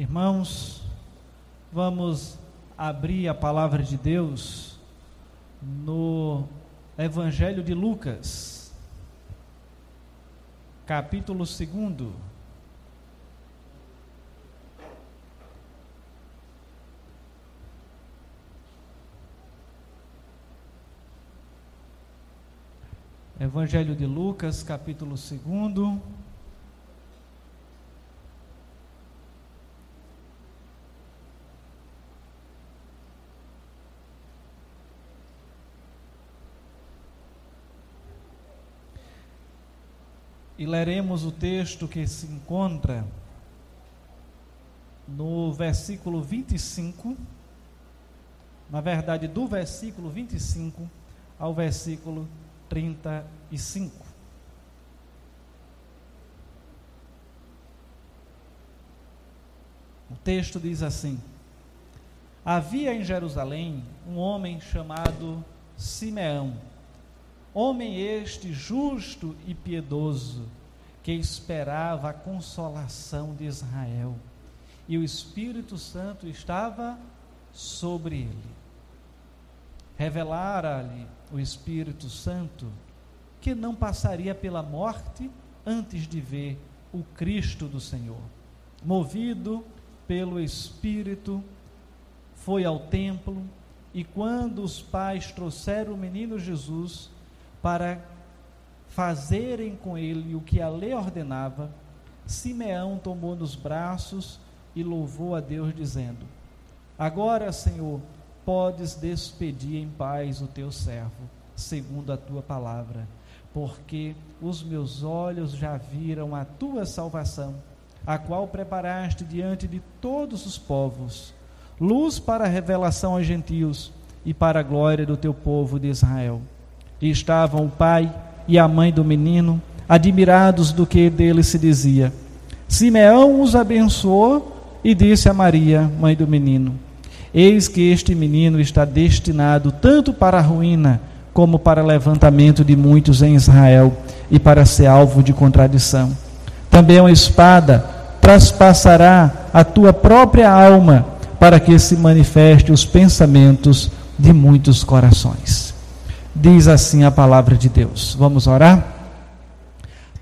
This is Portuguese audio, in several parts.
Irmãos, vamos abrir a palavra de Deus no Evangelho de Lucas, capítulo 2. Evangelho de Lucas, capítulo 2. E leremos o texto que se encontra no versículo 25, na verdade, do versículo 25 ao versículo 35. O texto diz assim: Havia em Jerusalém um homem chamado Simeão Homem este justo e piedoso, que esperava a consolação de Israel, e o Espírito Santo estava sobre ele. Revelara-lhe o Espírito Santo que não passaria pela morte antes de ver o Cristo do Senhor. Movido pelo Espírito, foi ao templo e quando os pais trouxeram o menino Jesus, para fazerem com ele o que a lei ordenava, Simeão tomou nos braços e louvou a Deus, dizendo: Agora, Senhor, podes despedir em paz o teu servo, segundo a tua palavra, porque os meus olhos já viram a tua salvação, a qual preparaste diante de todos os povos, luz para a revelação aos gentios e para a glória do teu povo de Israel. E estavam o pai e a mãe do menino, admirados do que dele se dizia. Simeão os abençoou e disse a Maria, mãe do menino: Eis que este menino está destinado tanto para a ruína, como para levantamento de muitos em Israel, e para ser alvo de contradição. Também uma espada traspassará a tua própria alma, para que se manifeste os pensamentos de muitos corações. Diz assim a palavra de Deus. Vamos orar?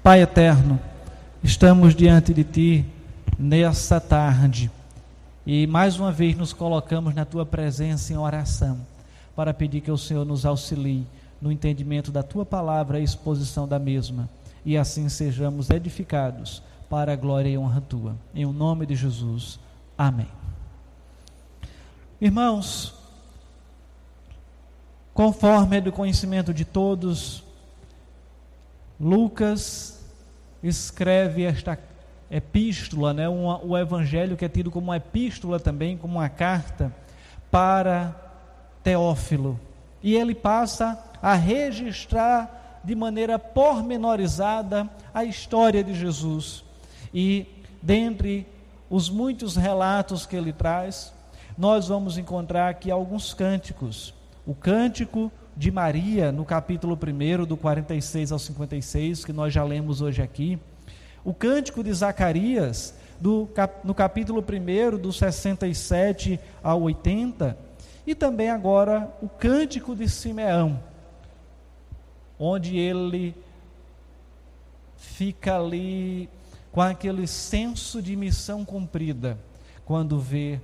Pai eterno, estamos diante de Ti nessa tarde e mais uma vez nos colocamos na Tua presença em oração para pedir que o Senhor nos auxilie no entendimento da Tua palavra e exposição da mesma e assim sejamos edificados para a glória e honra Tua. Em o nome de Jesus. Amém. Irmãos, Conforme é do conhecimento de todos, Lucas escreve esta epístola, né, um, o evangelho que é tido como uma epístola também, como uma carta para Teófilo. E ele passa a registrar de maneira pormenorizada a história de Jesus. E dentre os muitos relatos que ele traz, nós vamos encontrar aqui alguns cânticos o cântico de Maria, no capítulo 1, do 46 ao 56, que nós já lemos hoje aqui. O cântico de Zacarias, do, no capítulo 1, do 67 ao 80. E também agora o cântico de Simeão, onde ele fica ali com aquele senso de missão cumprida, quando vê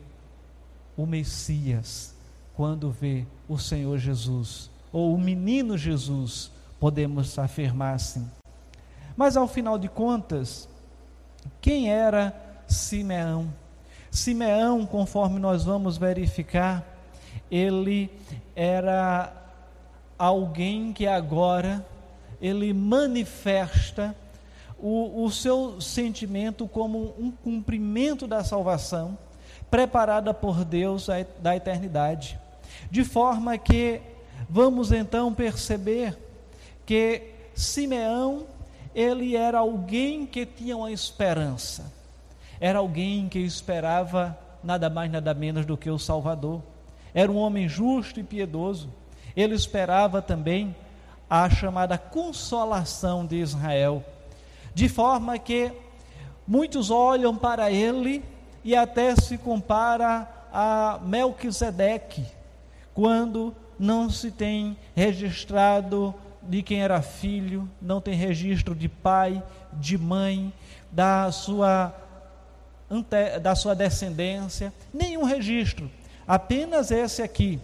o Messias quando vê o Senhor Jesus, ou o menino Jesus, podemos afirmar assim. Mas ao final de contas, quem era Simeão? Simeão, conforme nós vamos verificar, ele era alguém que agora ele manifesta o, o seu sentimento como um cumprimento da salvação preparada por Deus da eternidade. De forma que vamos então perceber que Simeão, ele era alguém que tinha uma esperança. Era alguém que esperava nada mais nada menos do que o Salvador. Era um homem justo e piedoso. Ele esperava também a chamada consolação de Israel. De forma que muitos olham para ele e até se compara a Melquisedeque, quando não se tem registrado de quem era filho, não tem registro de pai, de mãe, da sua, da sua descendência, nenhum registro, apenas esse aqui.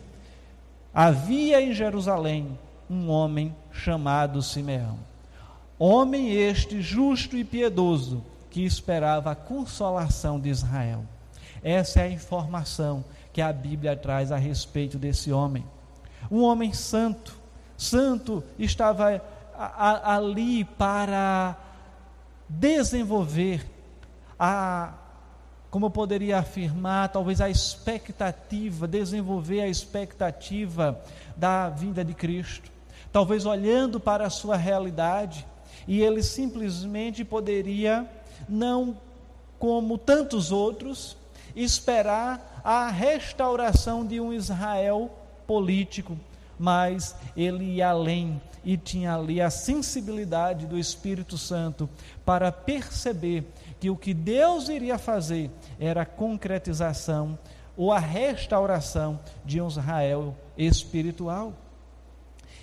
Havia em Jerusalém um homem chamado Simeão. Homem este justo e piedoso, que esperava a consolação de Israel. Essa é a informação que a Bíblia traz a respeito desse homem. Um homem santo, santo estava ali para desenvolver a, como eu poderia afirmar, talvez a expectativa, desenvolver a expectativa da vida de Cristo. Talvez olhando para a sua realidade, e ele simplesmente poderia, não como tantos outros, esperar a restauração de um Israel político, mas ele ia além e tinha ali a sensibilidade do Espírito Santo para perceber que o que Deus iria fazer era a concretização ou a restauração de um Israel espiritual.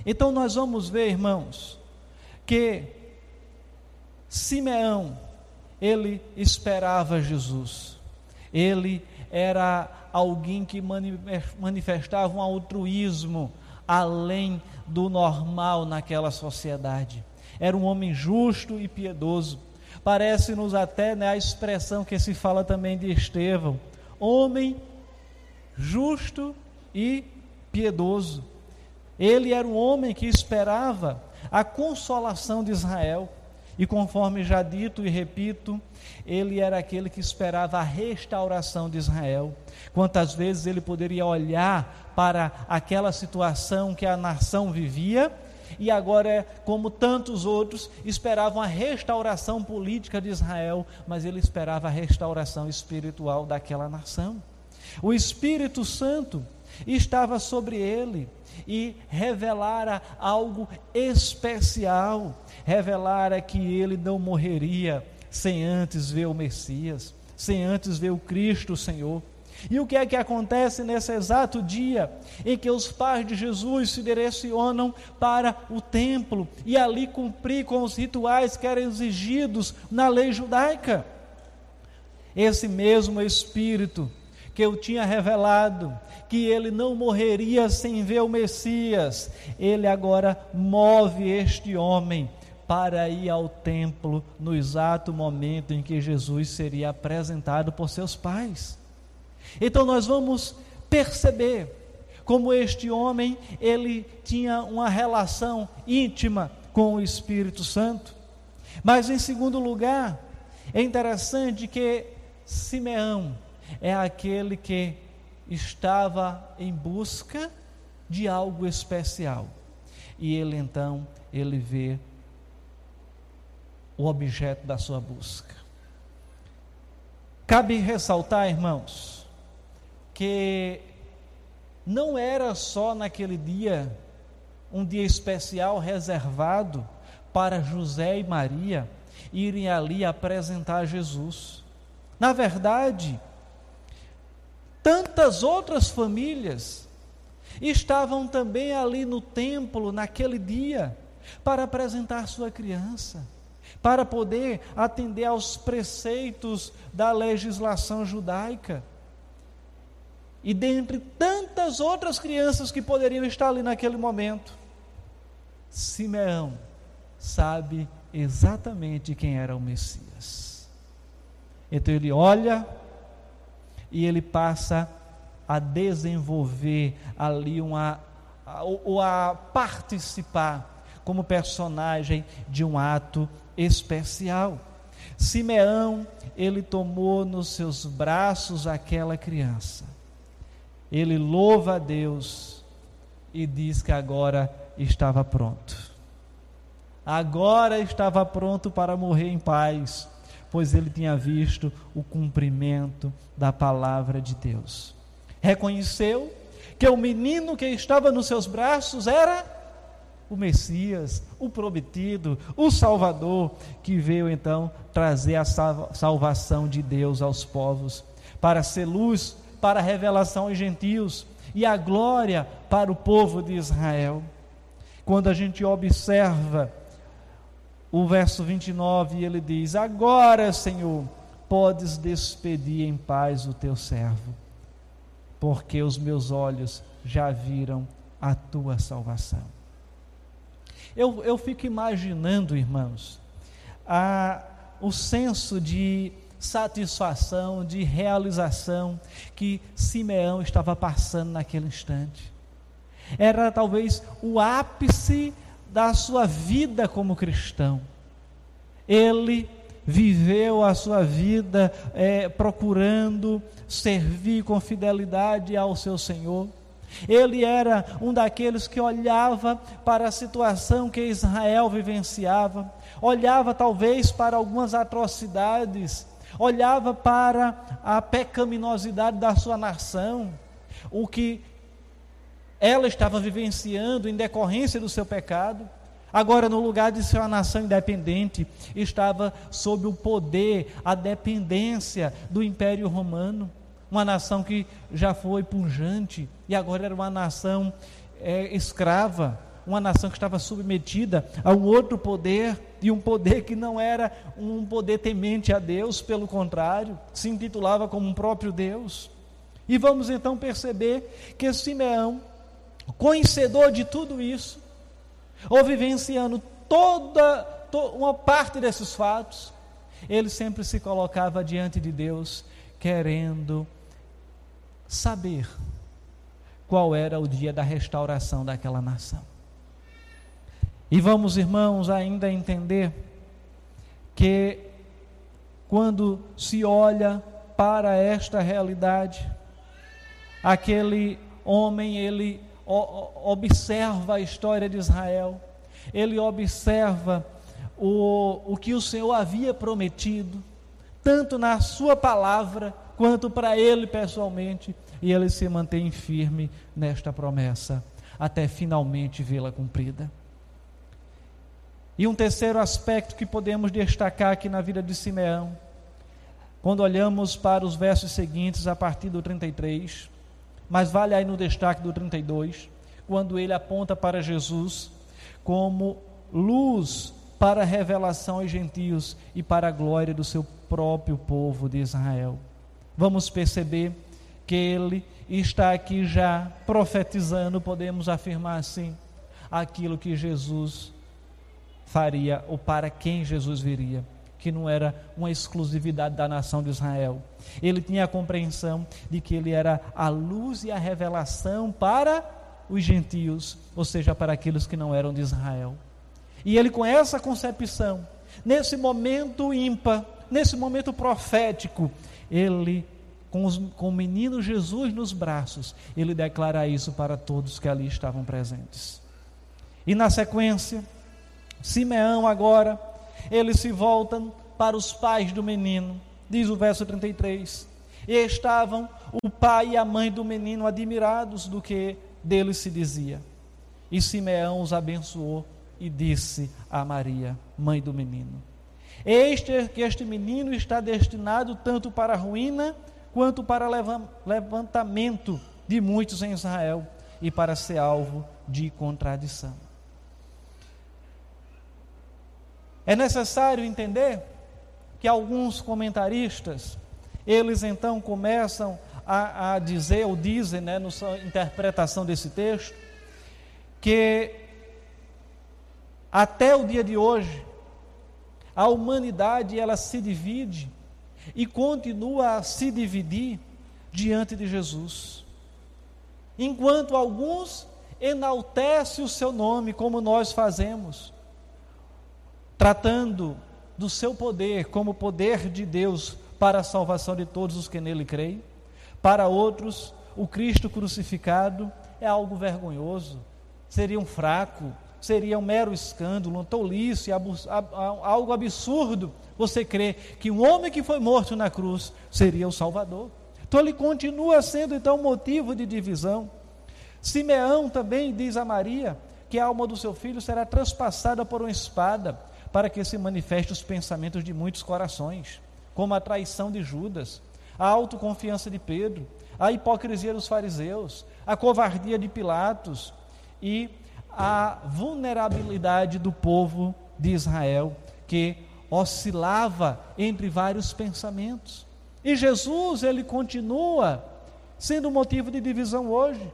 Então nós vamos ver, irmãos, que Simeão, ele esperava Jesus. Ele era alguém que manifestava um altruísmo além do normal naquela sociedade. Era um homem justo e piedoso. Parece-nos até né, a expressão que se fala também de Estevão: homem justo e piedoso. Ele era um homem que esperava a consolação de Israel. E conforme já dito e repito, ele era aquele que esperava a restauração de Israel. Quantas vezes ele poderia olhar para aquela situação que a nação vivia e agora, como tantos outros, esperavam a restauração política de Israel, mas ele esperava a restauração espiritual daquela nação. O Espírito Santo estava sobre ele e revelara algo especial, revelara que ele não morreria sem antes ver o Messias, sem antes ver o Cristo Senhor. E o que é que acontece nesse exato dia em que os pais de Jesus se direcionam para o templo e ali cumprir com os rituais que eram exigidos na lei judaica? Esse mesmo Espírito que eu tinha revelado, que ele não morreria sem ver o Messias, ele agora move este homem para ir ao templo no exato momento em que Jesus seria apresentado por seus pais. Então nós vamos perceber como este homem ele tinha uma relação íntima com o Espírito Santo. Mas em segundo lugar, é interessante que Simeão é aquele que estava em busca de algo especial. E ele então, ele vê o objeto da sua busca. Cabe ressaltar, irmãos, que não era só naquele dia um dia especial reservado para José e Maria irem ali apresentar Jesus. Na verdade, tantas outras famílias estavam também ali no templo naquele dia para apresentar sua criança, para poder atender aos preceitos da legislação judaica. E dentre tantas outras crianças que poderiam estar ali naquele momento, Simeão sabe exatamente quem era o Messias. Então ele olha e ele passa a desenvolver ali uma ou a participar como personagem de um ato especial. Simeão, ele tomou nos seus braços aquela criança. Ele louva a Deus e diz que agora estava pronto. Agora estava pronto para morrer em paz pois ele tinha visto o cumprimento da palavra de Deus. Reconheceu que o menino que estava nos seus braços era o Messias, o prometido, o Salvador, que veio então trazer a salvação de Deus aos povos. para ser luz para a revelação aos gentios e a glória para o povo de Israel. Quando a gente observa o verso 29, ele diz: Agora, Senhor, podes despedir em paz o teu servo, porque os meus olhos já viram a tua salvação. Eu, eu fico imaginando, irmãos, a, o senso de satisfação, de realização que Simeão estava passando naquele instante. Era talvez o ápice da sua vida como cristão. Ele viveu a sua vida é, procurando servir com fidelidade ao seu Senhor. Ele era um daqueles que olhava para a situação que Israel vivenciava, olhava talvez para algumas atrocidades olhava para a pecaminosidade da sua nação, o que ela estava vivenciando em decorrência do seu pecado. Agora, no lugar de ser uma nação independente, estava sob o poder, a dependência do Império Romano. Uma nação que já foi pujante e agora era uma nação é, escrava uma nação que estava submetida a um outro poder, e um poder que não era um poder temente a Deus, pelo contrário, se intitulava como um próprio Deus. E vamos então perceber que Simeão, conhecedor de tudo isso, ou vivenciando toda, uma parte desses fatos, ele sempre se colocava diante de Deus, querendo saber qual era o dia da restauração daquela nação. E vamos, irmãos, ainda entender que quando se olha para esta realidade, aquele homem, ele observa a história de Israel, ele observa o, o que o Senhor havia prometido, tanto na sua palavra, quanto para ele pessoalmente, e ele se mantém firme nesta promessa, até finalmente vê-la cumprida. E um terceiro aspecto que podemos destacar aqui na vida de Simeão, quando olhamos para os versos seguintes, a partir do 33, mas vale aí no destaque do 32, quando ele aponta para Jesus como luz para a revelação aos gentios e para a glória do seu próprio povo de Israel. Vamos perceber que ele está aqui já profetizando, podemos afirmar assim, aquilo que Jesus faria ou para quem Jesus viria, que não era uma exclusividade da nação de Israel. Ele tinha a compreensão de que ele era a luz e a revelação para os gentios, ou seja, para aqueles que não eram de Israel. E ele, com essa concepção, nesse momento ímpar, nesse momento profético, ele, com, os, com o menino Jesus nos braços, ele declara isso para todos que ali estavam presentes. E na sequência, Simeão agora, eles se voltam para os pais do menino, diz o verso 33. E estavam o pai e a mãe do menino admirados do que dele se dizia. E Simeão os abençoou e disse a Maria, mãe do menino: Este que este menino está destinado tanto para a ruína quanto para levantamento de muitos em Israel e para ser alvo de contradição. É necessário entender que alguns comentaristas, eles então começam a, a dizer, ou dizem, né, na sua interpretação desse texto, que até o dia de hoje, a humanidade ela se divide e continua a se dividir diante de Jesus. Enquanto alguns enaltecem o seu nome, como nós fazemos, tratando do seu poder como poder de Deus para a salvação de todos os que nele creem. Para outros, o Cristo crucificado é algo vergonhoso, seria um fraco, seria um mero escândalo, uma tolice, algo absurdo você crer que um homem que foi morto na cruz seria o Salvador. Então ele continua sendo então motivo de divisão. Simeão também diz a Maria que a alma do seu filho será transpassada por uma espada para que se manifeste os pensamentos de muitos corações, como a traição de Judas, a autoconfiança de Pedro, a hipocrisia dos fariseus, a covardia de Pilatos e a vulnerabilidade do povo de Israel, que oscilava entre vários pensamentos. E Jesus, ele continua sendo motivo de divisão hoje.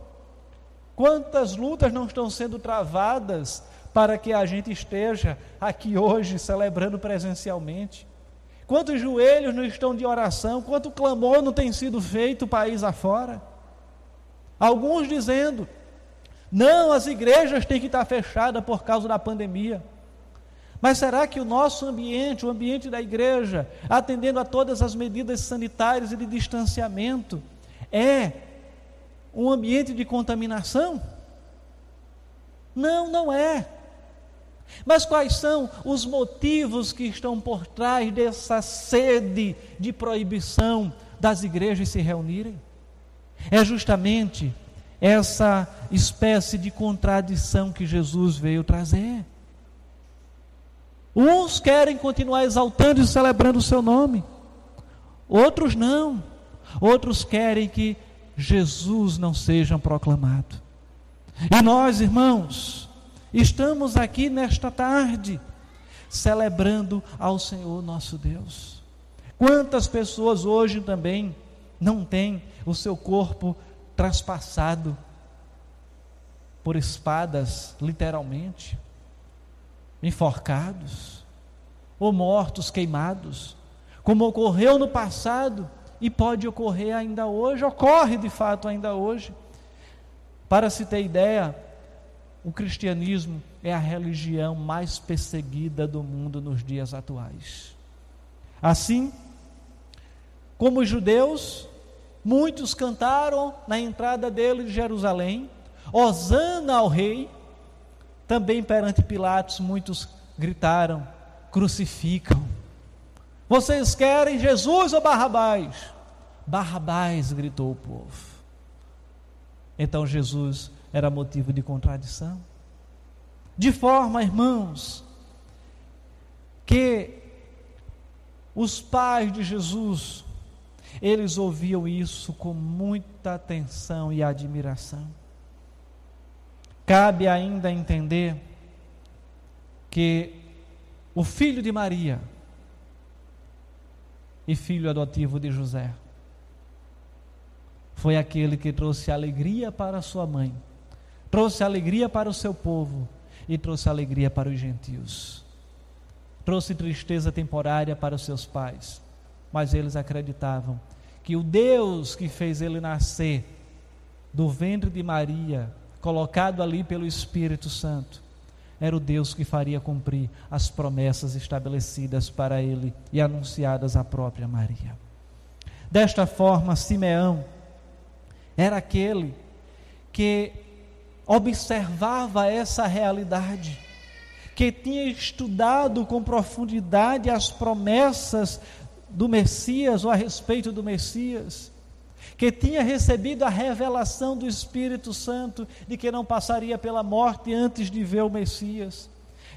Quantas lutas não estão sendo travadas para que a gente esteja aqui hoje celebrando presencialmente? Quantos joelhos não estão de oração? Quanto clamor não tem sido feito país afora? Alguns dizendo: não, as igrejas têm que estar fechadas por causa da pandemia. Mas será que o nosso ambiente, o ambiente da igreja, atendendo a todas as medidas sanitárias e de distanciamento, é um ambiente de contaminação? Não, não é. Mas quais são os motivos que estão por trás dessa sede de proibição das igrejas se reunirem? É justamente essa espécie de contradição que Jesus veio trazer. Uns querem continuar exaltando e celebrando o seu nome, outros não. Outros querem que Jesus não seja proclamado. E nós, irmãos, estamos aqui nesta tarde celebrando ao Senhor nosso Deus. Quantas pessoas hoje também não têm o seu corpo traspassado por espadas, literalmente, enforcados, ou mortos, queimados, como ocorreu no passado e pode ocorrer ainda hoje, ocorre de fato ainda hoje. Para se ter ideia, o cristianismo é a religião mais perseguida do mundo nos dias atuais. Assim, como os judeus, muitos cantaram na entrada dele de Jerusalém, Hosana ao rei, também perante Pilatos muitos gritaram: crucificam. Vocês querem Jesus ou Barrabás? Barrabás, gritou o povo. Então Jesus era motivo de contradição. De forma, irmãos, que os pais de Jesus, eles ouviam isso com muita atenção e admiração. Cabe ainda entender que o filho de Maria e filho adotivo de José foi aquele que trouxe alegria para sua mãe, trouxe alegria para o seu povo e trouxe alegria para os gentios. Trouxe tristeza temporária para os seus pais, mas eles acreditavam que o Deus que fez ele nascer do ventre de Maria, colocado ali pelo Espírito Santo, era o Deus que faria cumprir as promessas estabelecidas para ele e anunciadas à própria Maria. Desta forma, Simeão era aquele que observava essa realidade, que tinha estudado com profundidade as promessas do Messias ou a respeito do Messias, que tinha recebido a revelação do Espírito Santo de que não passaria pela morte antes de ver o Messias.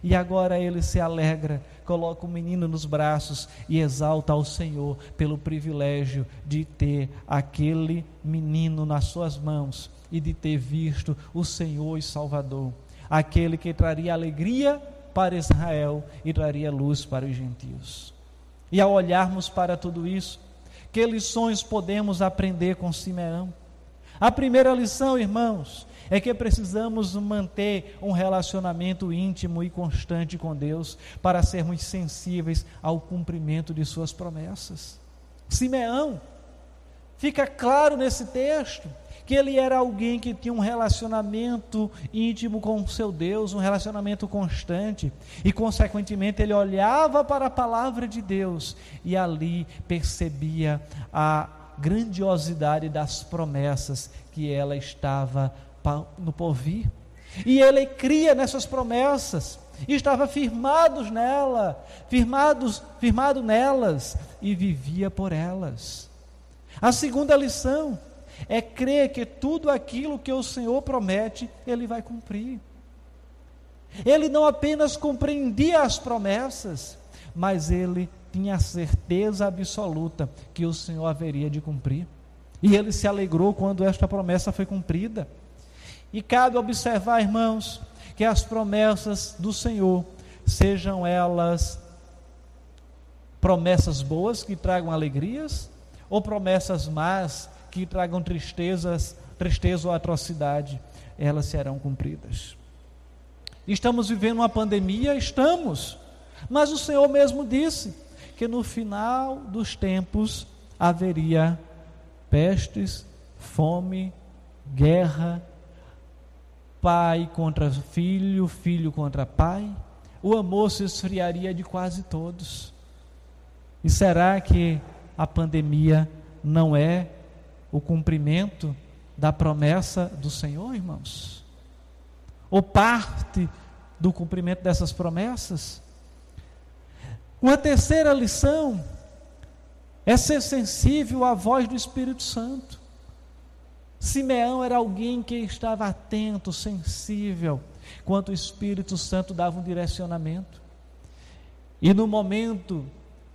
E agora ele se alegra, coloca o menino nos braços e exalta ao Senhor pelo privilégio de ter aquele menino nas suas mãos e de ter visto o Senhor e Salvador, aquele que traria alegria para Israel e traria luz para os gentios. E ao olharmos para tudo isso, que lições podemos aprender com Simeão? A primeira lição, irmãos, é que precisamos manter um relacionamento íntimo e constante com Deus para sermos sensíveis ao cumprimento de Suas promessas. Simeão, fica claro nesse texto que ele era alguém que tinha um relacionamento íntimo com o seu Deus, um relacionamento constante, e consequentemente ele olhava para a palavra de Deus e ali percebia a grandiosidade das promessas que ela estava no porvir. E ele cria nessas promessas, e estava firmados nela, firmados, firmado nelas e vivia por elas. A segunda lição é crer que tudo aquilo que o Senhor promete, ele vai cumprir. Ele não apenas compreendia as promessas, mas ele tinha a certeza absoluta que o Senhor haveria de cumprir. E ele se alegrou quando esta promessa foi cumprida. E cabe observar, irmãos, que as promessas do Senhor, sejam elas promessas boas que tragam alegrias, ou promessas más que tragam tristezas, tristeza ou atrocidade, elas serão cumpridas. Estamos vivendo uma pandemia, estamos, mas o Senhor mesmo disse que no final dos tempos haveria pestes, fome, guerra, pai contra filho, filho contra pai. O amor se esfriaria de quase todos. E será que a pandemia não é o cumprimento da promessa do Senhor, irmãos? Ou parte do cumprimento dessas promessas? Uma terceira lição é ser sensível à voz do Espírito Santo. Simeão era alguém que estava atento, sensível, quando o Espírito Santo dava um direcionamento. E no momento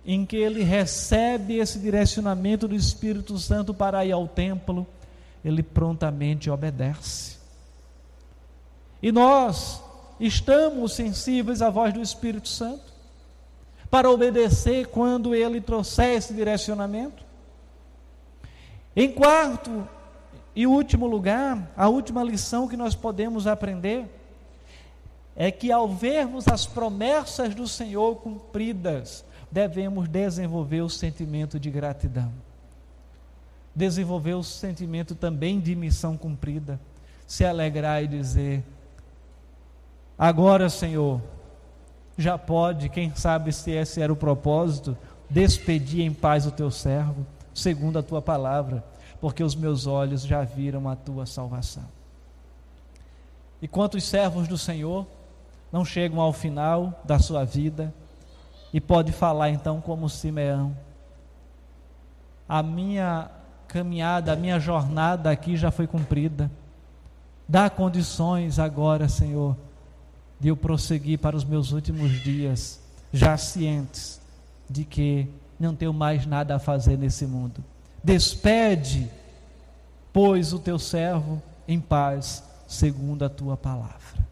em que ele recebe esse direcionamento do Espírito Santo para ir ao templo, ele prontamente obedece. E nós estamos sensíveis à voz do Espírito Santo para obedecer quando ele trouxer esse direcionamento. Em quarto e último lugar, a última lição que nós podemos aprender é que ao vermos as promessas do Senhor cumpridas, devemos desenvolver o sentimento de gratidão. Desenvolver o sentimento também de missão cumprida. Se alegrar e dizer: Agora, Senhor, já pode, quem sabe se esse era o propósito, despedir em paz o teu servo, segundo a tua palavra, porque os meus olhos já viram a tua salvação. E quantos servos do Senhor não chegam ao final da sua vida, e pode falar então como Simeão: A minha caminhada, a minha jornada aqui já foi cumprida. Dá condições agora, Senhor, de eu prosseguir para os meus últimos dias, já cientes de que não tenho mais nada a fazer nesse mundo. Despede, pois, o teu servo em paz, segundo a tua palavra.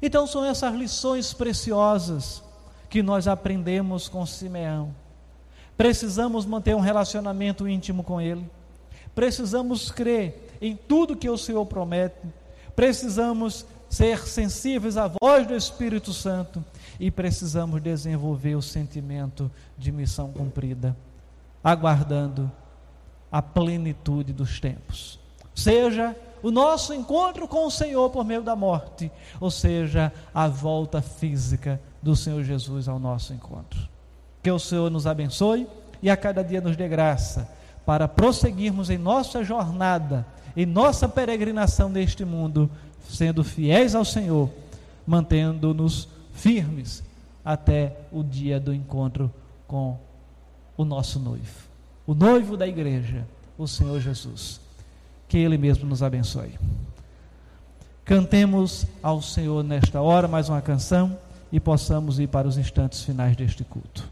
Então, são essas lições preciosas que nós aprendemos com Simeão. Precisamos manter um relacionamento íntimo com Ele. Precisamos crer em tudo que o Senhor promete. Precisamos ser sensíveis à voz do Espírito Santo e precisamos desenvolver o sentimento de missão cumprida, aguardando a plenitude dos tempos. Seja o nosso encontro com o Senhor por meio da morte, ou seja, a volta física do Senhor Jesus ao nosso encontro. Que o Senhor nos abençoe e a cada dia nos dê graça para prosseguirmos em nossa jornada, em nossa peregrinação neste mundo, sendo fiéis ao Senhor, mantendo-nos firmes até o dia do encontro com o nosso noivo, o noivo da igreja, o Senhor Jesus. Que Ele mesmo nos abençoe. Cantemos ao Senhor nesta hora mais uma canção e possamos ir para os instantes finais deste culto.